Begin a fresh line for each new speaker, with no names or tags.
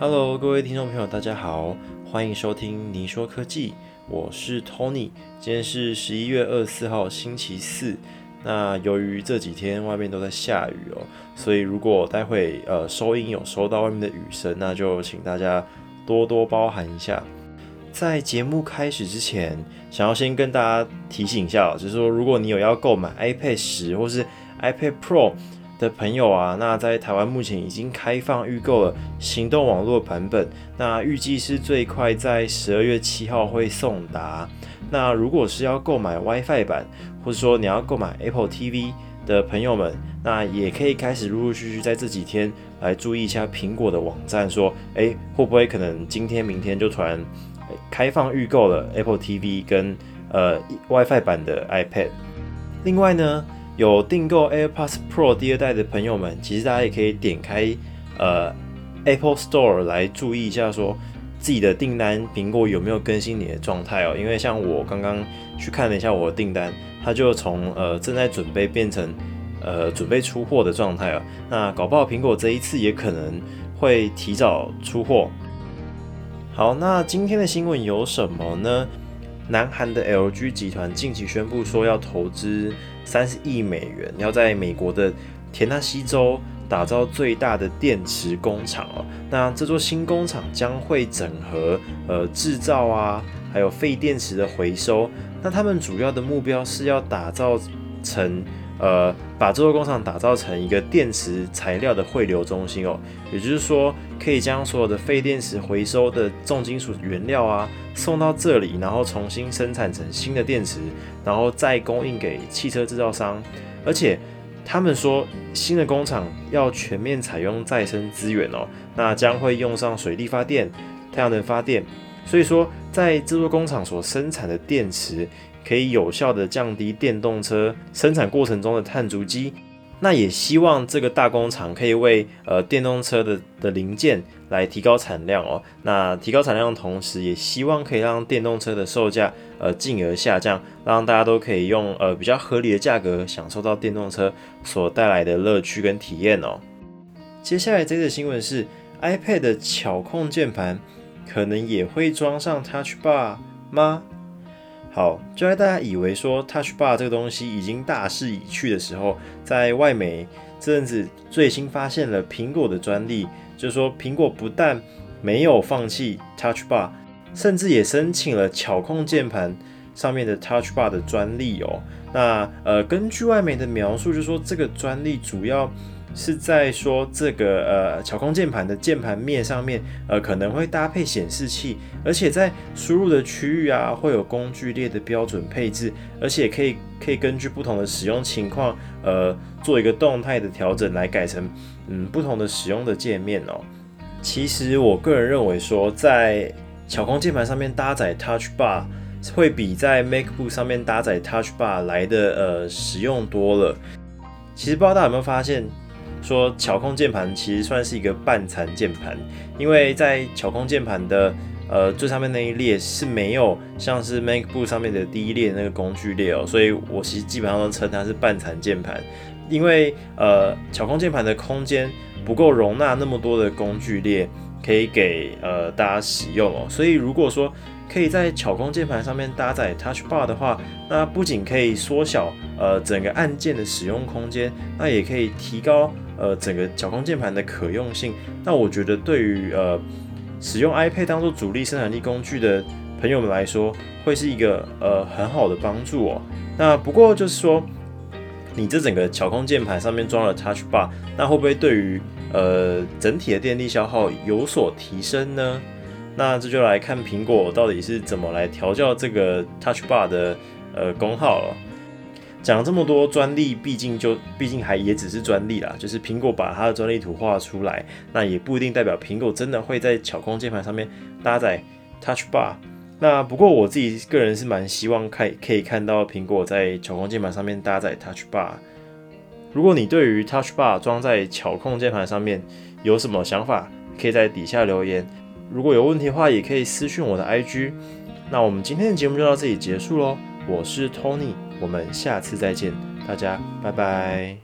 Hello，各位听众朋友，大家好，欢迎收听你说科技，我是 Tony。今天是十一月二十四号，星期四。那由于这几天外面都在下雨哦，所以如果待会呃收音有收到外面的雨声，那就请大家多多包涵一下。在节目开始之前，想要先跟大家提醒一下，就是说如果你有要购买 iPad 十或是 iPad Pro。的朋友啊，那在台湾目前已经开放预购了行动网络版本，那预计是最快在十二月七号会送达。那如果是要购买 WiFi 版，或者说你要购买 Apple TV 的朋友们，那也可以开始陆陆续续在这几天来注意一下苹果的网站，说，诶会不会可能今天明天就突然开放预购了 Apple TV 跟呃 WiFi 版的 iPad？另外呢？有订购 AirPods Pro 第二代的朋友们，其实大家也可以点开呃 Apple Store 来注意一下，说自己的订单苹果有没有更新你的状态哦。因为像我刚刚去看了一下我的订单，它就从呃正在准备变成呃准备出货的状态哦。那搞不好苹果这一次也可能会提早出货。好，那今天的新闻有什么呢？南韩的 LG 集团近期宣布说要投资三十亿美元，要在美国的田纳西州打造最大的电池工厂哦。那这座新工厂将会整合呃制造啊，还有废电池的回收。那他们主要的目标是要打造成。呃，把这座工厂打造成一个电池材料的汇流中心哦，也就是说，可以将所有的废电池回收的重金属原料啊送到这里，然后重新生产成新的电池，然后再供应给汽车制造商。而且他们说，新的工厂要全面采用再生资源哦，那将会用上水力发电、太阳能发电。所以说，在这座工厂所生产的电池。可以有效的降低电动车生产过程中的碳足迹，那也希望这个大工厂可以为呃电动车的的零件来提高产量哦。那提高产量的同时，也希望可以让电动车的售价呃进而下降，让大家都可以用呃比较合理的价格享受到电动车所带来的乐趣跟体验哦。接下来这个新闻是 iPad 的巧控键盘可能也会装上 Touch Bar 吗？好，就在大家以为说 Touch Bar 这个东西已经大势已去的时候，在外媒这阵子最新发现了苹果的专利，就是说苹果不但没有放弃 Touch Bar，甚至也申请了巧控键盘上面的 Touch Bar 的专利哦。那呃，根据外媒的描述，就是说这个专利主要。是在说这个呃巧控键盘的键盘面上面，呃可能会搭配显示器，而且在输入的区域啊会有工具列的标准配置，而且可以可以根据不同的使用情况，呃做一个动态的调整来改成嗯不同的使用的界面哦。其实我个人认为说，在巧控键盘上面搭载 Touch Bar 会比在 MacBook 上面搭载 Touch Bar 来的呃实用多了。其实不知道大家有没有发现？说巧控键盘其实算是一个半残键盘，因为在巧控键盘的呃最上面那一列是没有像是 MacBook 上面的第一列那个工具列哦，所以我其实基本上都称它是半残键盘，因为呃巧控键盘的空间不够容纳那么多的工具列可以给呃大家使用哦，所以如果说可以在巧控键盘上面搭载 Touch Bar 的话，那不仅可以缩小呃整个按键的使用空间，那也可以提高。呃，整个巧控键盘的可用性，那我觉得对于呃使用 iPad 当做主力生产力工具的朋友们来说，会是一个呃很好的帮助哦。那不过就是说，你这整个巧控键盘上面装了 Touch Bar，那会不会对于呃整体的电力消耗有所提升呢？那这就来看苹果到底是怎么来调教这个 Touch Bar 的呃功耗了。讲了这么多专利，毕竟就毕竟还也只是专利啦，就是苹果把它的专利图画出来，那也不一定代表苹果真的会在巧控键盘上面搭载 Touch Bar。那不过我自己个人是蛮希望看可以看到苹果在巧控键盘上面搭载 Touch Bar。如果你对于 Touch Bar 装在巧控键盘上面有什么想法，可以在底下留言。如果有问题的话，也可以私讯我的 IG。那我们今天的节目就到这里结束喽，我是 Tony。我们下次再见，大家拜拜。